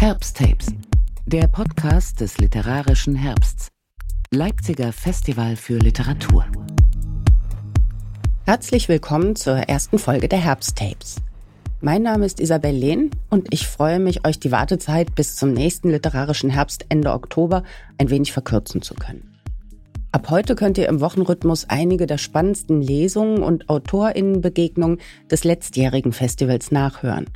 Herbsttapes, der Podcast des literarischen Herbsts. Leipziger Festival für Literatur. Herzlich willkommen zur ersten Folge der Herbsttapes. Mein Name ist Isabel Lehn und ich freue mich, euch die Wartezeit bis zum nächsten literarischen Herbst Ende Oktober ein wenig verkürzen zu können. Ab heute könnt ihr im Wochenrhythmus einige der spannendsten Lesungen und Autorinnenbegegnungen des letztjährigen Festivals nachhören.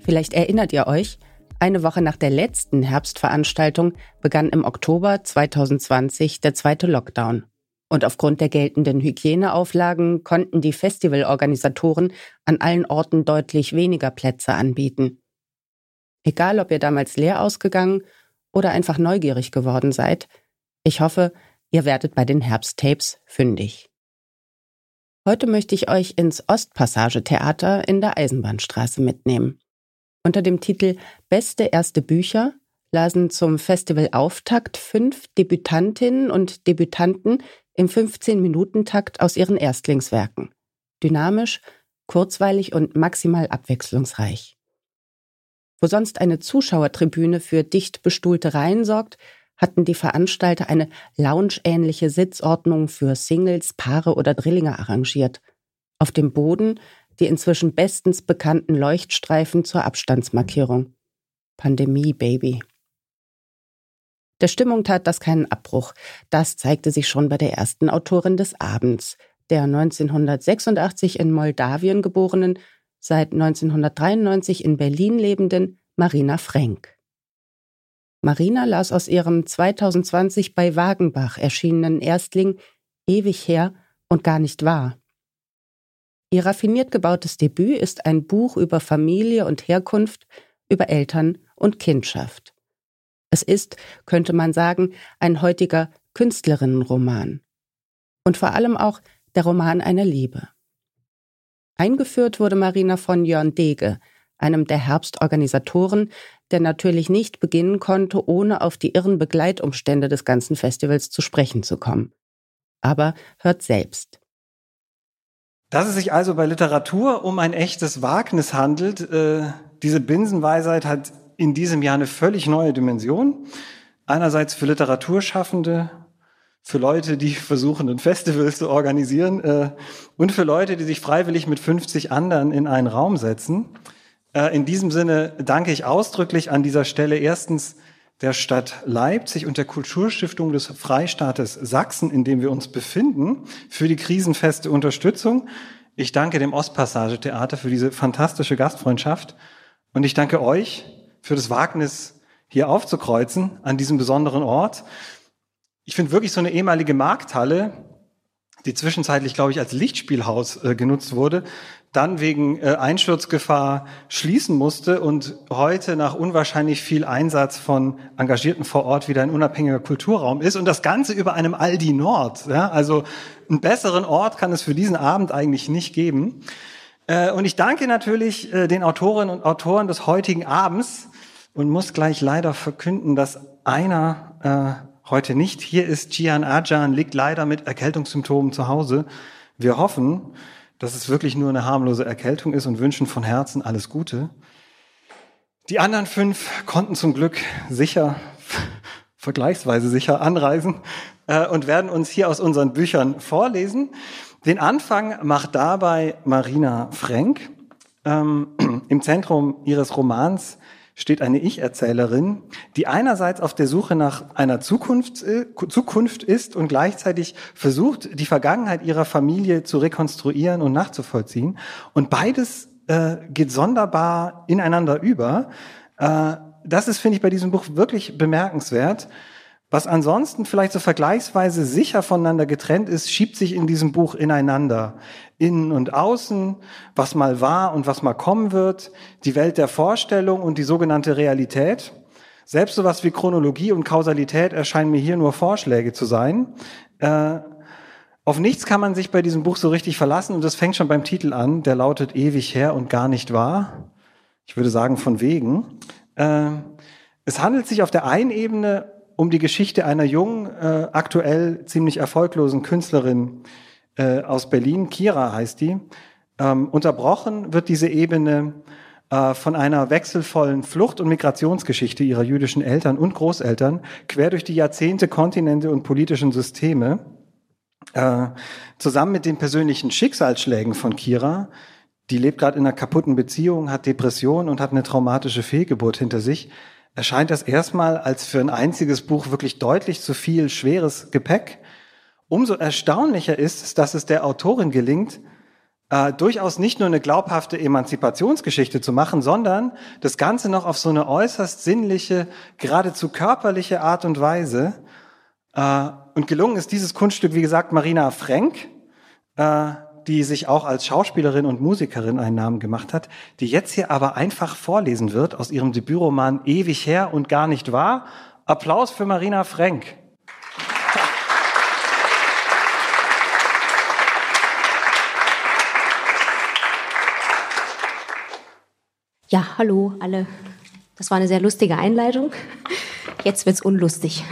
Vielleicht erinnert ihr euch, eine Woche nach der letzten Herbstveranstaltung begann im Oktober 2020 der zweite Lockdown. Und aufgrund der geltenden Hygieneauflagen konnten die Festivalorganisatoren an allen Orten deutlich weniger Plätze anbieten. Egal, ob ihr damals leer ausgegangen oder einfach neugierig geworden seid, ich hoffe, ihr werdet bei den Herbsttapes fündig. Heute möchte ich euch ins Ostpassage-Theater in der Eisenbahnstraße mitnehmen. Unter dem Titel Beste erste Bücher lasen zum Festivalauftakt fünf Debütantinnen und Debütanten im 15-Minuten-Takt aus ihren Erstlingswerken. Dynamisch, kurzweilig und maximal abwechslungsreich. Wo sonst eine Zuschauertribüne für dicht bestuhlte Reihen sorgt, hatten die Veranstalter eine loungeähnliche Sitzordnung für Singles, Paare oder Drillinge arrangiert. Auf dem Boden die inzwischen bestens bekannten Leuchtstreifen zur Abstandsmarkierung. Pandemie, Baby. Der Stimmung tat das keinen Abbruch. Das zeigte sich schon bei der ersten Autorin des Abends, der 1986 in Moldawien geborenen, seit 1993 in Berlin lebenden Marina Frenk. Marina las aus ihrem 2020 bei Wagenbach erschienenen Erstling Ewig her und gar nicht wahr. Ihr raffiniert gebautes Debüt ist ein Buch über Familie und Herkunft, über Eltern und Kindschaft. Es ist, könnte man sagen, ein heutiger Künstlerinnenroman. Und vor allem auch der Roman einer Liebe. Eingeführt wurde Marina von Jörn Dege, einem der Herbstorganisatoren, der natürlich nicht beginnen konnte, ohne auf die irren Begleitumstände des ganzen Festivals zu sprechen zu kommen. Aber hört selbst. Dass es sich also bei Literatur um ein echtes Wagnis handelt, äh, diese Binsenweisheit hat in diesem Jahr eine völlig neue Dimension. Einerseits für Literaturschaffende, für Leute, die versuchen, ein Festival zu organisieren äh, und für Leute, die sich freiwillig mit 50 anderen in einen Raum setzen. Äh, in diesem Sinne danke ich ausdrücklich an dieser Stelle erstens der Stadt Leipzig und der Kulturstiftung des Freistaates Sachsen, in dem wir uns befinden, für die krisenfeste Unterstützung. Ich danke dem Ostpassage Theater für diese fantastische Gastfreundschaft und ich danke euch für das Wagnis, hier aufzukreuzen an diesem besonderen Ort. Ich finde wirklich so eine ehemalige Markthalle, die zwischenzeitlich, glaube ich, als Lichtspielhaus äh, genutzt wurde, dann wegen äh, Einsturzgefahr schließen musste und heute nach unwahrscheinlich viel Einsatz von Engagierten vor Ort wieder ein unabhängiger Kulturraum ist und das Ganze über einem Aldi Nord. Ja? Also einen besseren Ort kann es für diesen Abend eigentlich nicht geben. Äh, und ich danke natürlich äh, den Autorinnen und Autoren des heutigen Abends und muss gleich leider verkünden, dass einer heute nicht hier ist. Gian Ajan liegt leider mit Erkältungssymptomen zu Hause. Wir hoffen, dass es wirklich nur eine harmlose Erkältung ist und wünschen von Herzen alles Gute. Die anderen fünf konnten zum Glück sicher, vergleichsweise sicher anreisen äh, und werden uns hier aus unseren Büchern vorlesen. Den Anfang macht dabei Marina Frenk. Ähm, Im Zentrum ihres Romans steht eine Ich-Erzählerin, die einerseits auf der Suche nach einer Zukunft, äh, Zukunft ist und gleichzeitig versucht, die Vergangenheit ihrer Familie zu rekonstruieren und nachzuvollziehen. Und beides äh, geht sonderbar ineinander über. Äh, das ist, finde ich, bei diesem Buch wirklich bemerkenswert. Was ansonsten vielleicht so vergleichsweise sicher voneinander getrennt ist, schiebt sich in diesem Buch ineinander. Innen und außen, was mal war und was mal kommen wird, die Welt der Vorstellung und die sogenannte Realität. Selbst sowas wie Chronologie und Kausalität erscheinen mir hier nur Vorschläge zu sein. Äh, auf nichts kann man sich bei diesem Buch so richtig verlassen und das fängt schon beim Titel an, der lautet ewig her und gar nicht wahr. Ich würde sagen von wegen. Äh, es handelt sich auf der einen Ebene um die Geschichte einer jungen, äh, aktuell ziemlich erfolglosen Künstlerin äh, aus Berlin, Kira heißt die. Ähm, unterbrochen wird diese Ebene äh, von einer wechselvollen Flucht- und Migrationsgeschichte ihrer jüdischen Eltern und Großeltern quer durch die Jahrzehnte, Kontinente und politischen Systeme, äh, zusammen mit den persönlichen Schicksalsschlägen von Kira, die lebt gerade in einer kaputten Beziehung, hat Depression und hat eine traumatische Fehlgeburt hinter sich, erscheint das erstmal als für ein einziges Buch wirklich deutlich zu viel schweres Gepäck. Umso erstaunlicher ist es, dass es der Autorin gelingt, äh, durchaus nicht nur eine glaubhafte Emanzipationsgeschichte zu machen, sondern das Ganze noch auf so eine äußerst sinnliche, geradezu körperliche Art und Weise. Äh, und gelungen ist dieses Kunststück, wie gesagt, Marina Frenk, äh, die sich auch als Schauspielerin und Musikerin einen Namen gemacht hat, die jetzt hier aber einfach vorlesen wird aus ihrem Debütroman Ewig her und gar nicht wahr. Applaus für Marina Frenk. Ja, hallo alle. Das war eine sehr lustige Einleitung. Jetzt wird's unlustig.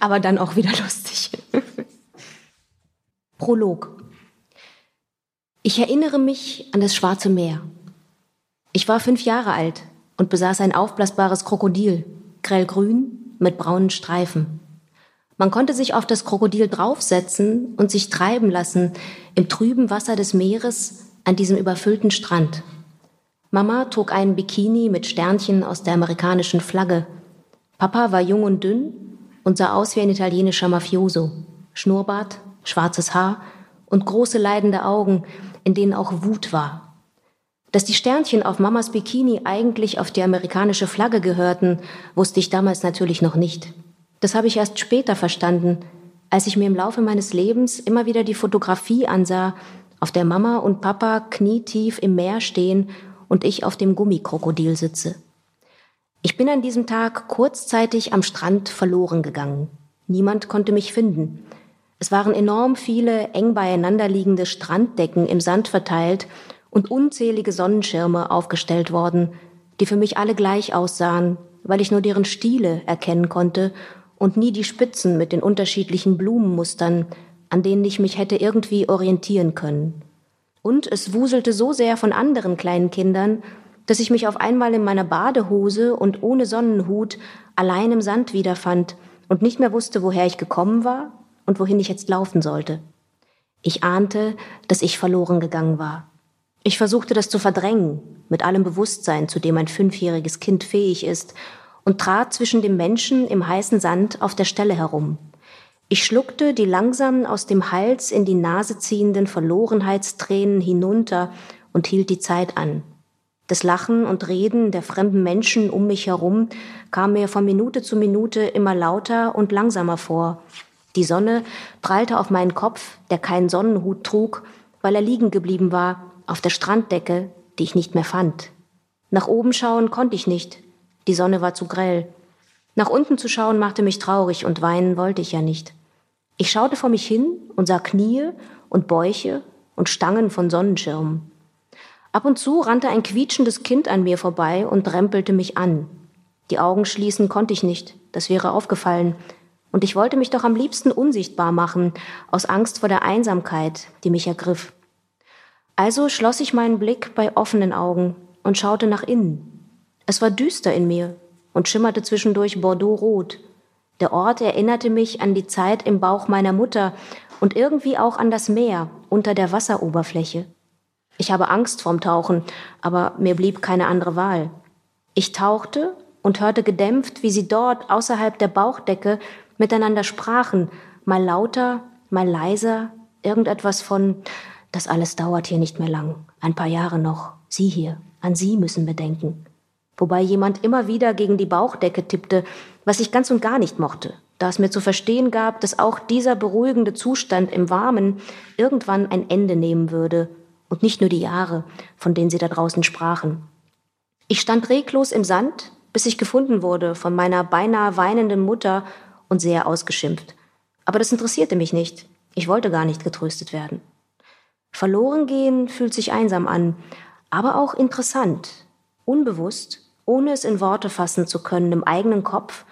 Aber dann auch wieder lustig. Prolog. Ich erinnere mich an das Schwarze Meer. Ich war fünf Jahre alt und besaß ein aufblasbares Krokodil, grellgrün mit braunen Streifen. Man konnte sich auf das Krokodil draufsetzen und sich treiben lassen im trüben Wasser des Meeres an diesem überfüllten Strand. Mama trug einen Bikini mit Sternchen aus der amerikanischen Flagge. Papa war jung und dünn und sah aus wie ein italienischer Mafioso. Schnurrbart, schwarzes Haar und große leidende Augen, in denen auch Wut war. Dass die Sternchen auf Mamas Bikini eigentlich auf die amerikanische Flagge gehörten, wusste ich damals natürlich noch nicht. Das habe ich erst später verstanden, als ich mir im Laufe meines Lebens immer wieder die Fotografie ansah, auf der Mama und Papa knietief im Meer stehen und ich auf dem Gummikrokodil sitze. Ich bin an diesem Tag kurzzeitig am Strand verloren gegangen. Niemand konnte mich finden. Es waren enorm viele eng beieinander liegende Stranddecken im Sand verteilt und unzählige Sonnenschirme aufgestellt worden, die für mich alle gleich aussahen, weil ich nur deren Stile erkennen konnte und nie die Spitzen mit den unterschiedlichen Blumenmustern, an denen ich mich hätte irgendwie orientieren können. Und es wuselte so sehr von anderen kleinen Kindern, dass ich mich auf einmal in meiner Badehose und ohne Sonnenhut allein im Sand wiederfand und nicht mehr wusste, woher ich gekommen war und wohin ich jetzt laufen sollte. Ich ahnte, dass ich verloren gegangen war. Ich versuchte das zu verdrängen, mit allem Bewusstsein, zu dem ein fünfjähriges Kind fähig ist, und trat zwischen dem Menschen im heißen Sand auf der Stelle herum. Ich schluckte die langsam aus dem Hals in die Nase ziehenden Verlorenheitstränen hinunter und hielt die Zeit an. Das Lachen und Reden der fremden Menschen um mich herum kam mir von Minute zu Minute immer lauter und langsamer vor. Die Sonne prallte auf meinen Kopf, der keinen Sonnenhut trug, weil er liegen geblieben war, auf der Stranddecke, die ich nicht mehr fand. Nach oben schauen konnte ich nicht. Die Sonne war zu grell. Nach unten zu schauen machte mich traurig und weinen wollte ich ja nicht. Ich schaute vor mich hin und sah Knie und Bäuche und Stangen von Sonnenschirmen. Ab und zu rannte ein quietschendes Kind an mir vorbei und rempelte mich an. Die Augen schließen konnte ich nicht, das wäre aufgefallen, und ich wollte mich doch am liebsten unsichtbar machen, aus Angst vor der Einsamkeit, die mich ergriff. Also schloss ich meinen Blick bei offenen Augen und schaute nach innen. Es war düster in mir, und schimmerte zwischendurch Bordeaux-rot. Der Ort erinnerte mich an die Zeit im Bauch meiner Mutter und irgendwie auch an das Meer unter der Wasseroberfläche. Ich habe Angst vorm Tauchen, aber mir blieb keine andere Wahl. Ich tauchte und hörte gedämpft, wie sie dort außerhalb der Bauchdecke miteinander sprachen, mal lauter, mal leiser, irgendetwas von, das alles dauert hier nicht mehr lang, ein paar Jahre noch, Sie hier, an Sie müssen wir denken. Wobei jemand immer wieder gegen die Bauchdecke tippte, was ich ganz und gar nicht mochte, da es mir zu verstehen gab, dass auch dieser beruhigende Zustand im Warmen irgendwann ein Ende nehmen würde. Und nicht nur die Jahre, von denen sie da draußen sprachen. Ich stand reglos im Sand, bis ich gefunden wurde von meiner beinahe weinenden Mutter und sehr ausgeschimpft. Aber das interessierte mich nicht. Ich wollte gar nicht getröstet werden. Verloren gehen fühlt sich einsam an, aber auch interessant, unbewusst ohne es in Worte fassen zu können im eigenen Kopf,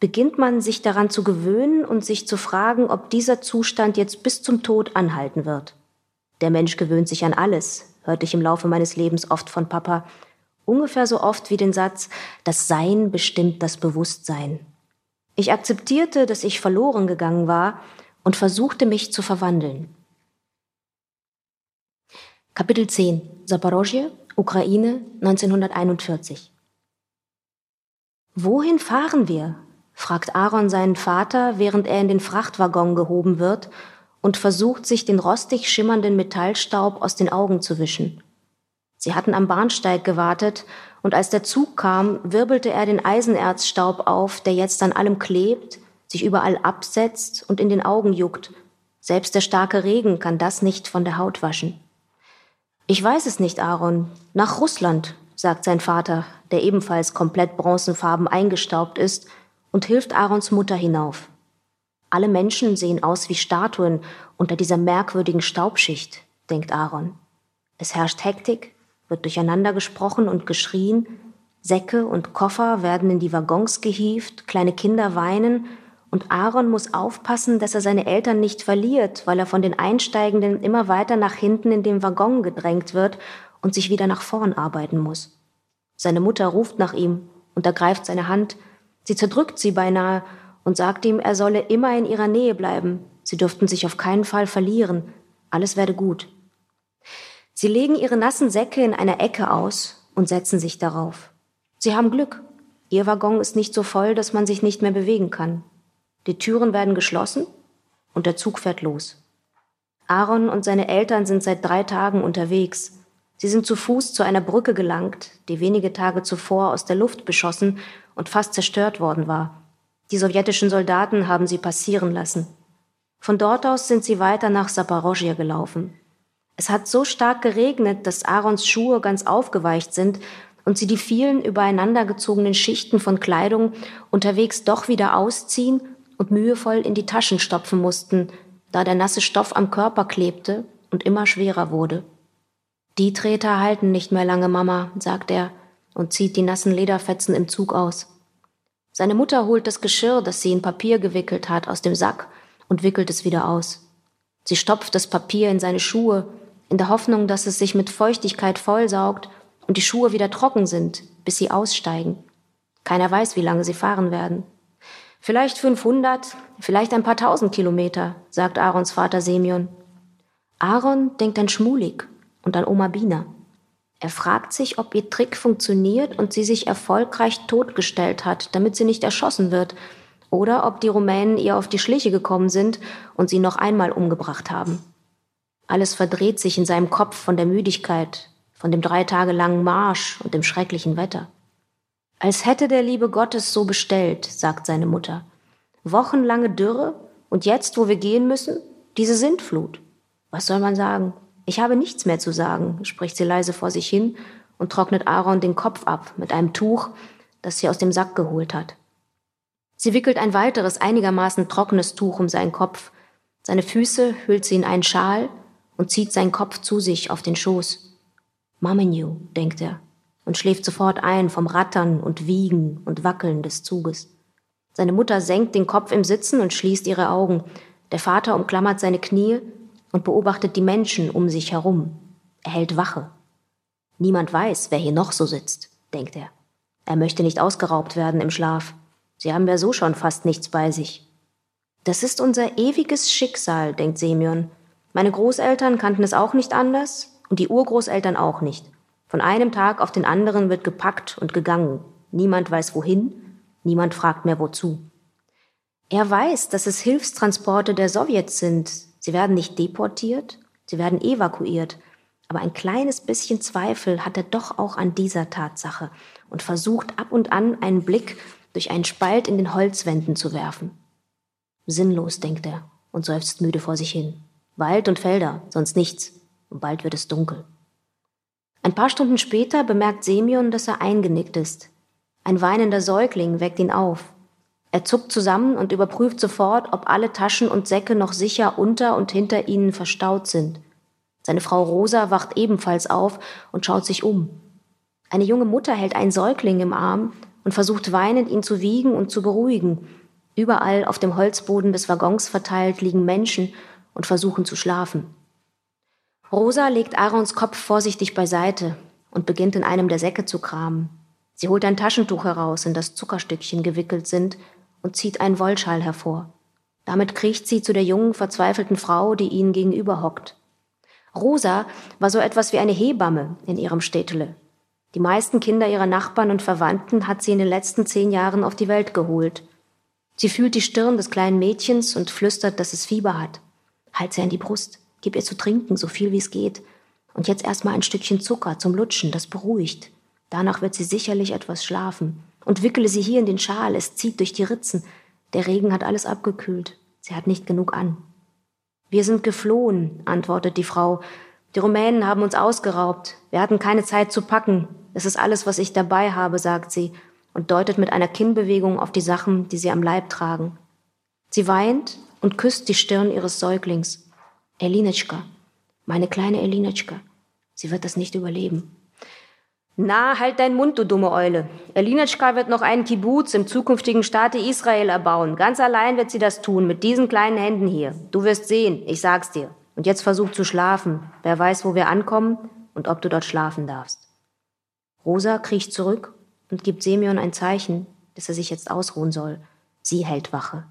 beginnt man sich daran zu gewöhnen und sich zu fragen, ob dieser Zustand jetzt bis zum Tod anhalten wird. Der Mensch gewöhnt sich an alles, hörte ich im Laufe meines Lebens oft von Papa. Ungefähr so oft wie den Satz, das Sein bestimmt das Bewusstsein. Ich akzeptierte, dass ich verloren gegangen war und versuchte mich zu verwandeln. Kapitel 10 Saporozhye, Ukraine 1941 Wohin fahren wir? fragt Aaron seinen Vater, während er in den Frachtwaggon gehoben wird und versucht, sich den rostig schimmernden Metallstaub aus den Augen zu wischen. Sie hatten am Bahnsteig gewartet, und als der Zug kam, wirbelte er den Eisenerzstaub auf, der jetzt an allem klebt, sich überall absetzt und in den Augen juckt. Selbst der starke Regen kann das nicht von der Haut waschen. Ich weiß es nicht, Aaron. Nach Russland, sagt sein Vater, der ebenfalls komplett bronzenfarben eingestaubt ist, und hilft Aarons Mutter hinauf. Alle Menschen sehen aus wie Statuen unter dieser merkwürdigen Staubschicht, denkt Aaron. Es herrscht Hektik, wird durcheinander gesprochen und geschrien, Säcke und Koffer werden in die Waggons gehievt, kleine Kinder weinen, und Aaron muss aufpassen, dass er seine Eltern nicht verliert, weil er von den Einsteigenden immer weiter nach hinten in den Waggon gedrängt wird und sich wieder nach vorn arbeiten muss. Seine Mutter ruft nach ihm und ergreift seine Hand. Sie zerdrückt sie beinahe und sagt ihm, er solle immer in ihrer Nähe bleiben. Sie dürften sich auf keinen Fall verlieren. Alles werde gut. Sie legen ihre nassen Säcke in einer Ecke aus und setzen sich darauf. Sie haben Glück. Ihr Waggon ist nicht so voll, dass man sich nicht mehr bewegen kann. Die Türen werden geschlossen und der Zug fährt los. Aaron und seine Eltern sind seit drei Tagen unterwegs. Sie sind zu Fuß zu einer Brücke gelangt, die wenige Tage zuvor aus der Luft beschossen und fast zerstört worden war. Die sowjetischen Soldaten haben sie passieren lassen. Von dort aus sind sie weiter nach Saporozhye gelaufen. Es hat so stark geregnet, dass Aarons Schuhe ganz aufgeweicht sind und sie die vielen übereinander gezogenen Schichten von Kleidung unterwegs doch wieder ausziehen und mühevoll in die Taschen stopfen mussten, da der nasse Stoff am Körper klebte und immer schwerer wurde. Die Treter halten nicht mehr lange, Mama, sagt er und zieht die nassen Lederfetzen im Zug aus. Seine Mutter holt das Geschirr, das sie in Papier gewickelt hat, aus dem Sack und wickelt es wieder aus. Sie stopft das Papier in seine Schuhe, in der Hoffnung, dass es sich mit Feuchtigkeit vollsaugt und die Schuhe wieder trocken sind, bis sie aussteigen. Keiner weiß, wie lange sie fahren werden. Vielleicht 500, vielleicht ein paar tausend Kilometer, sagt Aarons Vater Semyon. Aaron denkt an Schmulik und an Oma Bina. Er fragt sich, ob ihr Trick funktioniert und sie sich erfolgreich totgestellt hat, damit sie nicht erschossen wird, oder ob die Rumänen ihr auf die Schliche gekommen sind und sie noch einmal umgebracht haben. Alles verdreht sich in seinem Kopf von der Müdigkeit, von dem drei Tage langen Marsch und dem schrecklichen Wetter. Als hätte der liebe Gott es so bestellt, sagt seine Mutter. Wochenlange Dürre und jetzt, wo wir gehen müssen, diese Sintflut. Was soll man sagen? Ich habe nichts mehr zu sagen, spricht sie leise vor sich hin und trocknet Aaron den Kopf ab mit einem Tuch, das sie aus dem Sack geholt hat. Sie wickelt ein weiteres einigermaßen trockenes Tuch um seinen Kopf, seine Füße hüllt sie in einen Schal und zieht seinen Kopf zu sich auf den Schoß. Mamenu, denkt er, und schläft sofort ein vom Rattern und Wiegen und Wackeln des Zuges. Seine Mutter senkt den Kopf im Sitzen und schließt ihre Augen. Der Vater umklammert seine Knie und beobachtet die Menschen um sich herum. Er hält Wache. Niemand weiß, wer hier noch so sitzt, denkt er. Er möchte nicht ausgeraubt werden im Schlaf. Sie haben ja so schon fast nichts bei sich. Das ist unser ewiges Schicksal, denkt Semyon. Meine Großeltern kannten es auch nicht anders und die Urgroßeltern auch nicht. Von einem Tag auf den anderen wird gepackt und gegangen. Niemand weiß wohin, niemand fragt mehr wozu. Er weiß, dass es Hilfstransporte der Sowjets sind, Sie werden nicht deportiert, sie werden evakuiert. Aber ein kleines bisschen Zweifel hat er doch auch an dieser Tatsache und versucht ab und an einen Blick durch einen Spalt in den Holzwänden zu werfen. Sinnlos, denkt er und seufzt müde vor sich hin. Wald und Felder, sonst nichts. Und bald wird es dunkel. Ein paar Stunden später bemerkt Semyon, dass er eingenickt ist. Ein weinender Säugling weckt ihn auf. Er zuckt zusammen und überprüft sofort, ob alle Taschen und Säcke noch sicher unter und hinter ihnen verstaut sind. Seine Frau Rosa wacht ebenfalls auf und schaut sich um. Eine junge Mutter hält einen Säugling im Arm und versucht weinend, ihn zu wiegen und zu beruhigen. Überall auf dem Holzboden des Waggons verteilt liegen Menschen und versuchen zu schlafen. Rosa legt Aarons Kopf vorsichtig beiseite und beginnt in einem der Säcke zu kramen. Sie holt ein Taschentuch heraus, in das Zuckerstückchen gewickelt sind, und zieht einen Wollschal hervor. Damit kriecht sie zu der jungen, verzweifelten Frau, die ihnen gegenüber hockt. Rosa war so etwas wie eine Hebamme in ihrem Städtele. Die meisten Kinder ihrer Nachbarn und Verwandten hat sie in den letzten zehn Jahren auf die Welt geholt. Sie fühlt die Stirn des kleinen Mädchens und flüstert, dass es Fieber hat. Halt sie an die Brust, gib ihr zu trinken, so viel wie es geht. Und jetzt erstmal ein Stückchen Zucker zum Lutschen, das beruhigt. Danach wird sie sicherlich etwas schlafen. Und wickele sie hier in den Schal, es zieht durch die Ritzen. Der Regen hat alles abgekühlt. Sie hat nicht genug an. Wir sind geflohen, antwortet die Frau. Die Rumänen haben uns ausgeraubt. Wir hatten keine Zeit zu packen. Es ist alles, was ich dabei habe, sagt sie und deutet mit einer Kinnbewegung auf die Sachen, die sie am Leib tragen. Sie weint und küsst die Stirn ihres Säuglings. Elinetschka, meine kleine Elinetschka. Sie wird das nicht überleben. Na, halt deinen Mund, du dumme Eule. Elinetschka wird noch einen Kibbutz im zukünftigen Staate Israel erbauen. Ganz allein wird sie das tun, mit diesen kleinen Händen hier. Du wirst sehen, ich sag's dir. Und jetzt versuch zu schlafen. Wer weiß, wo wir ankommen und ob du dort schlafen darfst. Rosa kriecht zurück und gibt Semyon ein Zeichen, dass er sich jetzt ausruhen soll. Sie hält Wache.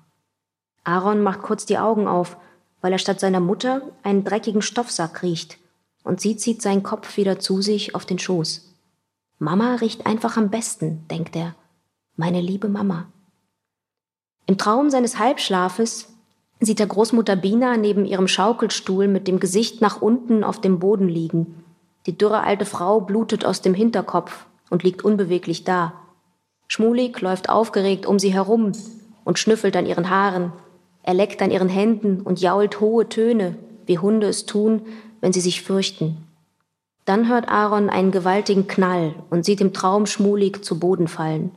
Aaron macht kurz die Augen auf, weil er statt seiner Mutter einen dreckigen Stoffsack riecht, und sie zieht seinen Kopf wieder zu sich auf den Schoß. Mama riecht einfach am besten, denkt er. Meine liebe Mama. Im Traum seines Halbschlafes sieht er Großmutter Bina neben ihrem Schaukelstuhl mit dem Gesicht nach unten auf dem Boden liegen. Die dürre alte Frau blutet aus dem Hinterkopf und liegt unbeweglich da. Schmulik läuft aufgeregt um sie herum und schnüffelt an ihren Haaren. Er leckt an ihren Händen und jault hohe Töne, wie Hunde es tun, wenn sie sich fürchten. Dann hört Aaron einen gewaltigen Knall und sieht im Traum schmulig zu Boden fallen.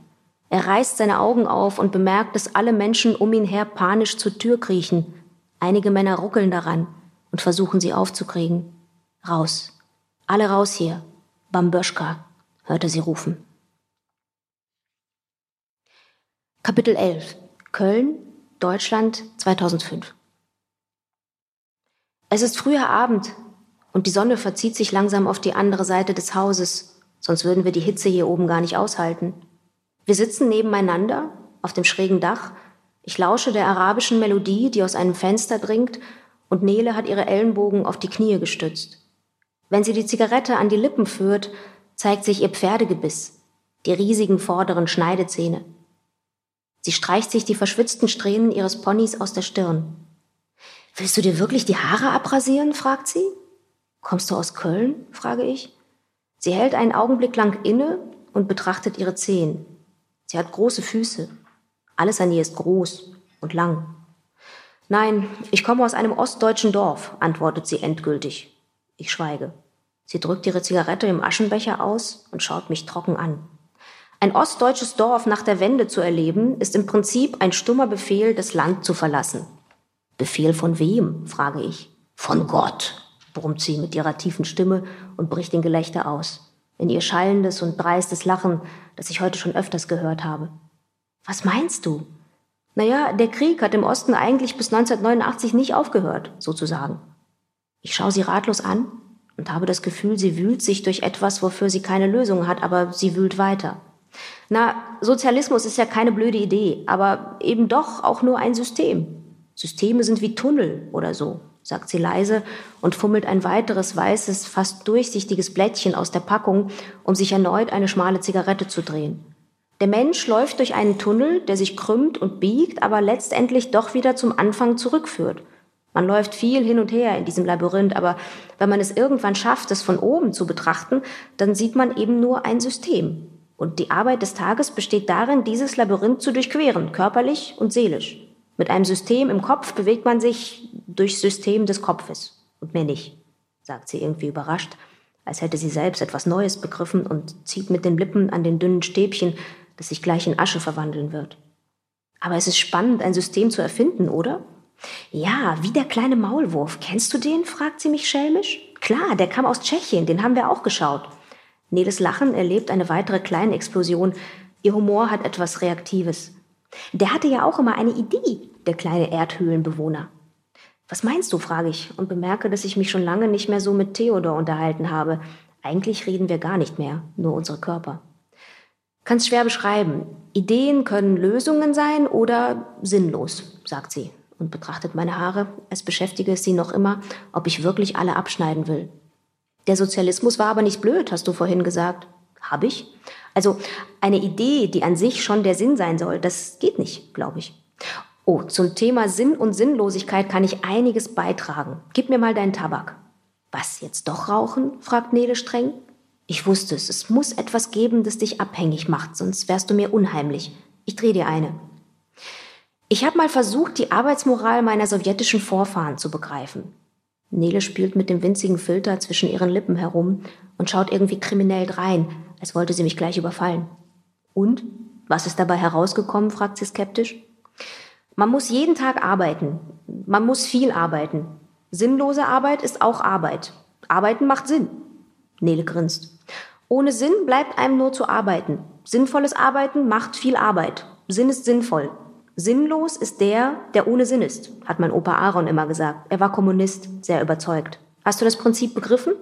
Er reißt seine Augen auf und bemerkt, dass alle Menschen um ihn her panisch zur Tür kriechen. Einige Männer ruckeln daran und versuchen sie aufzukriegen. Raus. Alle raus hier. Bamböschka, hört er sie rufen. Kapitel 11. Köln, Deutschland 2005. Es ist früher Abend, und die Sonne verzieht sich langsam auf die andere Seite des Hauses, sonst würden wir die Hitze hier oben gar nicht aushalten. Wir sitzen nebeneinander auf dem schrägen Dach. Ich lausche der arabischen Melodie, die aus einem Fenster dringt, und Nele hat ihre Ellenbogen auf die Knie gestützt. Wenn sie die Zigarette an die Lippen führt, zeigt sich ihr Pferdegebiss, die riesigen vorderen Schneidezähne. Sie streicht sich die verschwitzten Strähnen ihres Ponys aus der Stirn. Willst du dir wirklich die Haare abrasieren? fragt sie. Kommst du aus Köln? frage ich. Sie hält einen Augenblick lang inne und betrachtet ihre Zehen. Sie hat große Füße. Alles an ihr ist groß und lang. Nein, ich komme aus einem ostdeutschen Dorf, antwortet sie endgültig. Ich schweige. Sie drückt ihre Zigarette im Aschenbecher aus und schaut mich trocken an. Ein ostdeutsches Dorf nach der Wende zu erleben, ist im Prinzip ein stummer Befehl, das Land zu verlassen. Befehl von wem? frage ich. Von Gott, brummt sie mit ihrer tiefen Stimme und bricht in Gelächter aus. In ihr schallendes und dreistes Lachen, das ich heute schon öfters gehört habe. Was meinst du? Naja, der Krieg hat im Osten eigentlich bis 1989 nicht aufgehört, sozusagen. Ich schaue sie ratlos an und habe das Gefühl, sie wühlt sich durch etwas, wofür sie keine Lösung hat, aber sie wühlt weiter. Na, Sozialismus ist ja keine blöde Idee, aber eben doch auch nur ein System. Systeme sind wie Tunnel oder so sagt sie leise und fummelt ein weiteres weißes, fast durchsichtiges Blättchen aus der Packung, um sich erneut eine schmale Zigarette zu drehen. Der Mensch läuft durch einen Tunnel, der sich krümmt und biegt, aber letztendlich doch wieder zum Anfang zurückführt. Man läuft viel hin und her in diesem Labyrinth, aber wenn man es irgendwann schafft, es von oben zu betrachten, dann sieht man eben nur ein System. Und die Arbeit des Tages besteht darin, dieses Labyrinth zu durchqueren, körperlich und seelisch. Mit einem System im Kopf bewegt man sich durchs System des Kopfes und mehr nicht, sagt sie irgendwie überrascht, als hätte sie selbst etwas Neues begriffen und zieht mit den Lippen an den dünnen Stäbchen, das sich gleich in Asche verwandeln wird. Aber es ist spannend, ein System zu erfinden, oder? Ja, wie der kleine Maulwurf. Kennst du den? fragt sie mich schelmisch. Klar, der kam aus Tschechien, den haben wir auch geschaut. Neles Lachen erlebt eine weitere kleine Explosion. Ihr Humor hat etwas Reaktives. Der hatte ja auch immer eine Idee, der kleine Erdhöhlenbewohner. Was meinst du, frage ich und bemerke, dass ich mich schon lange nicht mehr so mit Theodor unterhalten habe. Eigentlich reden wir gar nicht mehr, nur unsere Körper. Kannst schwer beschreiben. Ideen können Lösungen sein oder sinnlos, sagt sie und betrachtet meine Haare. Es beschäftige es sie noch immer, ob ich wirklich alle abschneiden will. Der Sozialismus war aber nicht blöd, hast du vorhin gesagt. Hab ich? Also eine Idee, die an sich schon der Sinn sein soll, das geht nicht, glaube ich. Oh, zum Thema Sinn und Sinnlosigkeit kann ich einiges beitragen. Gib mir mal deinen Tabak. Was, jetzt doch rauchen? fragt Nele streng. Ich wusste es, es muss etwas geben, das dich abhängig macht, sonst wärst du mir unheimlich. Ich dreh dir eine. Ich habe mal versucht, die Arbeitsmoral meiner sowjetischen Vorfahren zu begreifen. Nele spielt mit dem winzigen Filter zwischen ihren Lippen herum und schaut irgendwie kriminell drein, als wollte sie mich gleich überfallen. Und? Was ist dabei herausgekommen? fragt sie skeptisch. Man muss jeden Tag arbeiten. Man muss viel arbeiten. Sinnlose Arbeit ist auch Arbeit. Arbeiten macht Sinn. Nele grinst. Ohne Sinn bleibt einem nur zu arbeiten. Sinnvolles Arbeiten macht viel Arbeit. Sinn ist sinnvoll. Sinnlos ist der, der ohne Sinn ist, hat mein Opa Aaron immer gesagt. Er war Kommunist, sehr überzeugt. Hast du das Prinzip begriffen?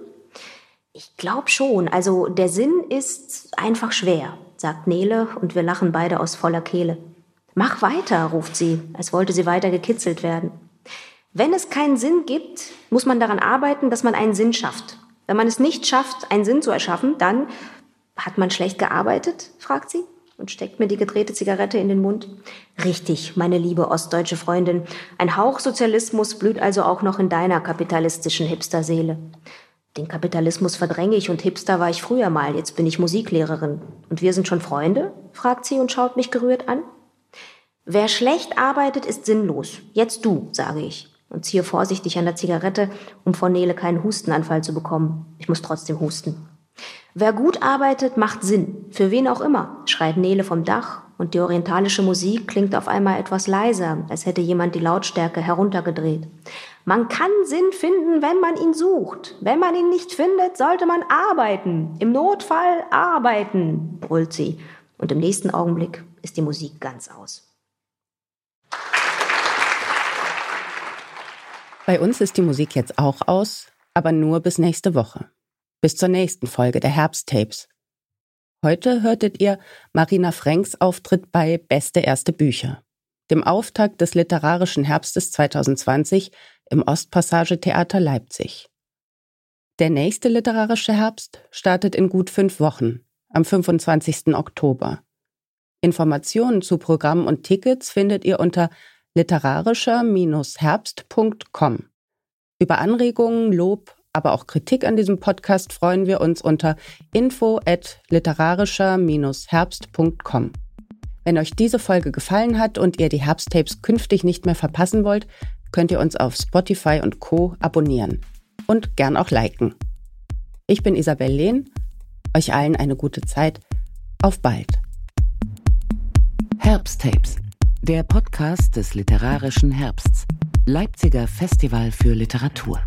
Ich glaube schon. Also der Sinn ist einfach schwer, sagt Nele und wir lachen beide aus voller Kehle. Mach weiter, ruft sie, als wollte sie weiter gekitzelt werden. Wenn es keinen Sinn gibt, muss man daran arbeiten, dass man einen Sinn schafft. Wenn man es nicht schafft, einen Sinn zu erschaffen, dann hat man schlecht gearbeitet, fragt sie und steckt mir die gedrehte Zigarette in den Mund. Richtig, meine liebe ostdeutsche Freundin. Ein Hauch Sozialismus blüht also auch noch in deiner kapitalistischen Hipsterseele. Den Kapitalismus verdränge ich und Hipster war ich früher mal, jetzt bin ich Musiklehrerin. Und wir sind schon Freunde? fragt sie und schaut mich gerührt an. Wer schlecht arbeitet, ist sinnlos. Jetzt du, sage ich und ziehe vorsichtig an der Zigarette, um vor Nele keinen Hustenanfall zu bekommen. Ich muss trotzdem husten. Wer gut arbeitet, macht Sinn. Für wen auch immer, schreit Nele vom Dach und die orientalische Musik klingt auf einmal etwas leiser, als hätte jemand die Lautstärke heruntergedreht. Man kann Sinn finden, wenn man ihn sucht. Wenn man ihn nicht findet, sollte man arbeiten. Im Notfall arbeiten, brüllt sie. Und im nächsten Augenblick ist die Musik ganz aus. Bei uns ist die Musik jetzt auch aus, aber nur bis nächste Woche. Bis zur nächsten Folge der Herbsttapes. Heute hörtet ihr Marina Franks Auftritt bei Beste erste Bücher, dem Auftakt des literarischen Herbstes 2020 im Ostpassage Theater Leipzig. Der nächste literarische Herbst startet in gut fünf Wochen, am 25. Oktober. Informationen zu Programm und Tickets findet ihr unter literarischer-herbst.com. Über Anregungen, Lob aber auch Kritik an diesem Podcast freuen wir uns unter info at literarischer-herbst.com. Wenn euch diese Folge gefallen hat und ihr die Herbsttapes künftig nicht mehr verpassen wollt, könnt ihr uns auf Spotify und Co. abonnieren und gern auch liken. Ich bin Isabel Lehn, euch allen eine gute Zeit. Auf bald. Herbsttapes, der Podcast des literarischen Herbsts. Leipziger Festival für Literatur.